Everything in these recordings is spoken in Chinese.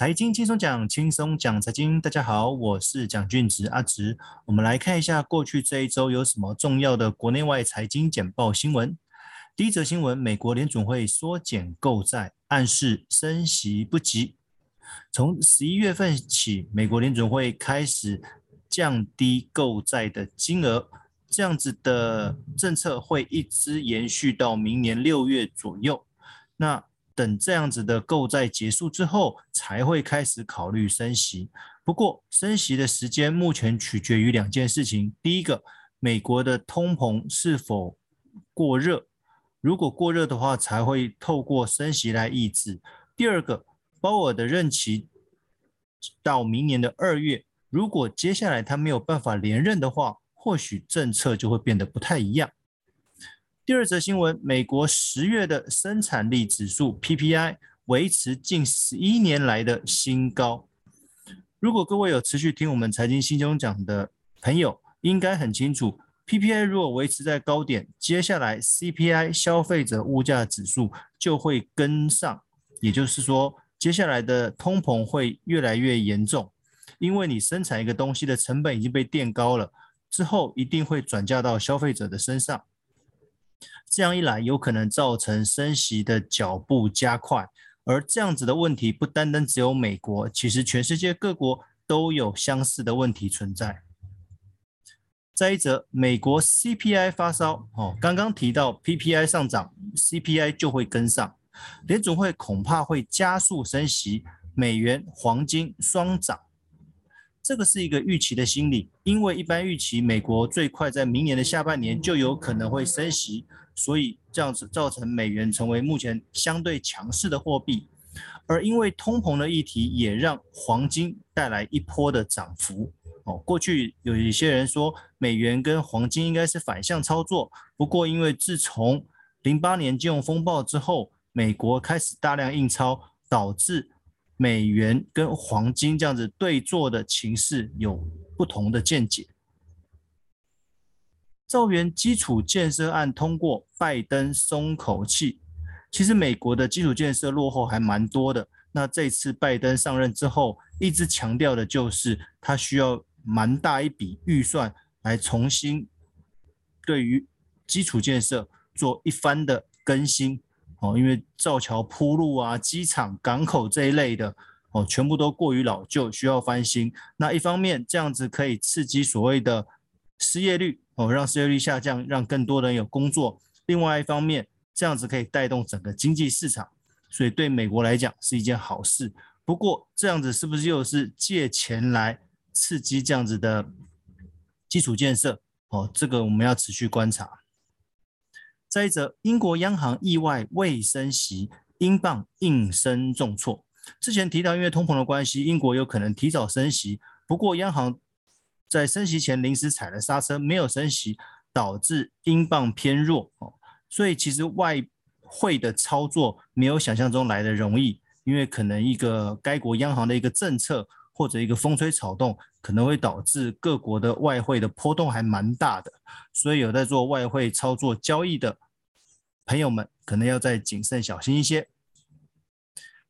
财经轻松讲，轻松讲财经。大家好，我是蒋俊植阿植。我们来看一下过去这一周有什么重要的国内外财经简报新闻。第一则新闻：美国联准会缩减购债，暗示升息不急。从十一月份起，美国联准会开始降低购债的金额，这样子的政策会一直延续到明年六月左右。那等这样子的购债结束之后，才会开始考虑升息。不过，升息的时间目前取决于两件事情：第一个，美国的通膨是否过热；如果过热的话，才会透过升息来抑制。第二个，鲍尔的任期到明年的二月，如果接下来他没有办法连任的话，或许政策就会变得不太一样。第二则新闻：美国十月的生产力指数 PPI 维持近十一年来的新高。如果各位有持续听我们财经新中讲的朋友，应该很清楚，PPI 如果维持在高点，接下来 CPI 消费者物价指数就会跟上，也就是说，接下来的通膨会越来越严重，因为你生产一个东西的成本已经被垫高了，之后一定会转嫁到消费者的身上。这样一来，有可能造成升息的脚步加快，而这样子的问题不单单只有美国，其实全世界各国都有相似的问题存在。再一则，美国 CPI 发烧，哦，刚刚提到 PPI 上涨，CPI 就会跟上，联总会恐怕会加速升息，美元、黄金双涨。这个是一个预期的心理，因为一般预期美国最快在明年的下半年就有可能会升息，所以这样子造成美元成为目前相对强势的货币，而因为通膨的议题也让黄金带来一波的涨幅。哦，过去有一些人说美元跟黄金应该是反向操作，不过因为自从零八年金融风暴之后，美国开始大量印钞，导致美元跟黄金这样子对坐的情势有不同的见解。兆元基础建设案通过，拜登松口气。其实美国的基础建设落后还蛮多的。那这次拜登上任之后，一直强调的就是他需要蛮大一笔预算来重新对于基础建设做一番的更新。哦，因为造桥铺路啊、机场、港口这一类的，哦，全部都过于老旧，需要翻新。那一方面这样子可以刺激所谓的失业率，哦，让失业率下降，让更多人有工作。另外一方面，这样子可以带动整个经济市场，所以对美国来讲是一件好事。不过这样子是不是又是借钱来刺激这样子的基础建设？哦，这个我们要持续观察。再一则，英国央行意外未升息，英镑应声重挫。之前提到，因为通膨的关系，英国有可能提早升息。不过，央行在升息前临时踩了刹车，没有升息，导致英镑偏弱。哦，所以其实外汇的操作没有想象中来得容易，因为可能一个该国央行的一个政策或者一个风吹草动，可能会导致各国的外汇的波动还蛮大的。所以有在做外汇操作交易的朋友们，可能要再谨慎小心一些。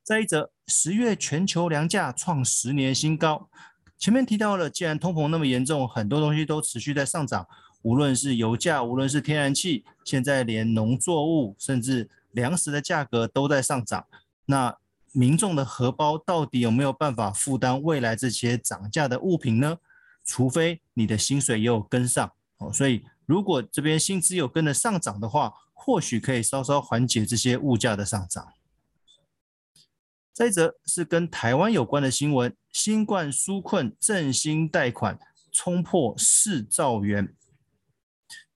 再一则，十月全球粮价创十年新高。前面提到了，既然通膨那么严重，很多东西都持续在上涨，无论是油价，无论是天然气，现在连农作物甚至粮食的价格都在上涨。那民众的荷包到底有没有办法负担未来这些涨价的物品呢？除非你的薪水也有跟上哦，所以。如果这边薪资有跟着上涨的话，或许可以稍稍缓解这些物价的上涨。再者是跟台湾有关的新闻，新冠纾困振兴贷款冲破四兆元。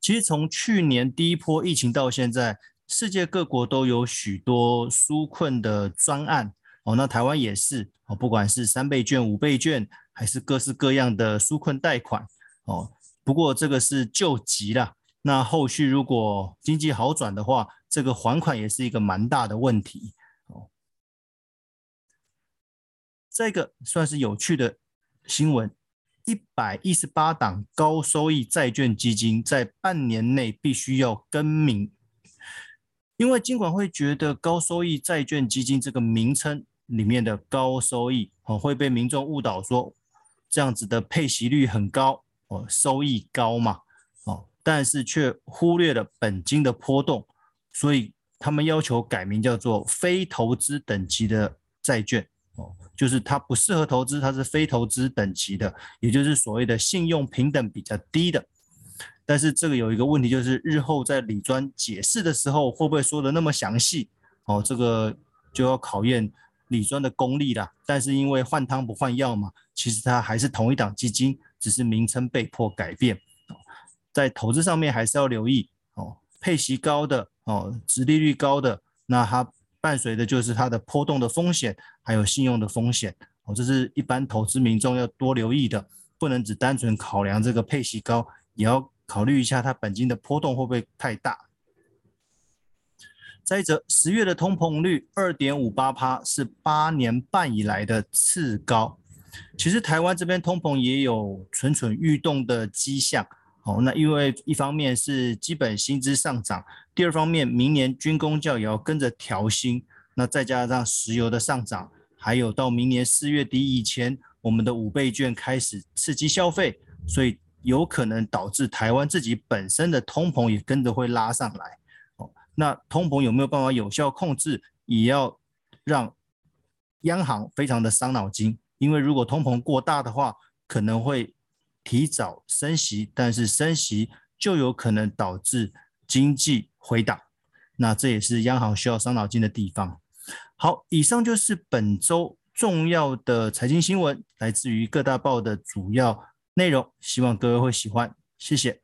其实从去年第一波疫情到现在，世界各国都有许多纾困的专案哦，那台湾也是哦，不管是三倍券、五倍券，还是各式各样的纾困贷款哦。不过这个是救急了，那后续如果经济好转的话，这个还款也是一个蛮大的问题哦。这个算是有趣的新闻，一百一十八档高收益债券基金在半年内必须要更名，因为尽管会觉得高收益债券基金这个名称里面的高收益哦，会被民众误导说这样子的配息率很高哦，收益高嘛哦，但是却忽略了本金的波动，所以他们要求改名叫做非投资等级的债券哦，就是它不适合投资，它是非投资等级的，也就是所谓的信用评等比较低的。但是这个有一个问题，就是日后在理专解释的时候，会不会说的那么详细哦？这个就要考验。理专的功力啦，但是因为换汤不换药嘛，其实它还是同一档基金，只是名称被迫改变。在投资上面还是要留意哦，配息高的哦，殖利率高的，那它伴随的就是它的波动的风险，还有信用的风险哦，这是一般投资民众要多留意的，不能只单纯考量这个配息高，也要考虑一下它本金的波动会不会太大。再者，十月的通膨率二点五八趴，是八年半以来的次高。其实台湾这边通膨也有蠢蠢欲动的迹象。哦，那因为一方面是基本薪资上涨，第二方面明年军公教也要跟着调薪，那再加上石油的上涨，还有到明年四月底以前，我们的五倍券开始刺激消费，所以有可能导致台湾自己本身的通膨也跟着会拉上来。那通膨有没有办法有效控制，也要让央行非常的伤脑筋，因为如果通膨过大的话，可能会提早升息，但是升息就有可能导致经济回档，那这也是央行需要伤脑筋的地方。好，以上就是本周重要的财经新闻，来自于各大报的主要内容，希望各位会喜欢，谢谢。